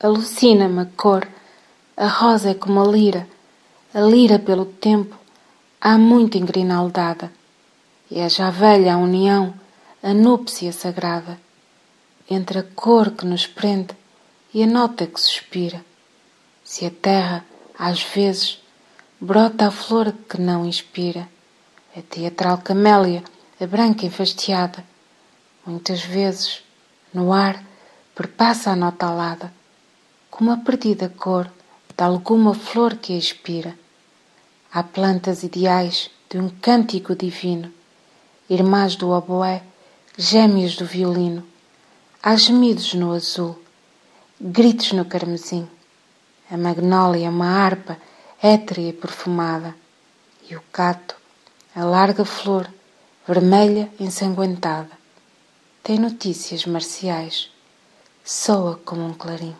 Alucina-me a cor, a rosa é como a lira, a lira pelo tempo. Há muito engrinaldada, e é já velha a união, a núpcia sagrada, entre a cor que nos prende e a nota que suspira. Se a terra, às vezes, brota a flor que não inspira, a teatral camélia, a branca enfastiada, muitas vezes, no ar, perpassa a nota alada como a perdida cor de alguma flor que expira. Há plantas ideais de um cântico divino, irmãs do oboé, gêmeos do violino. Há gemidos no azul, gritos no carmesim. A magnólia é uma harpa étrea e perfumada, e o cato, a larga flor, vermelha ensanguentada, tem notícias marciais, soa como um clarim.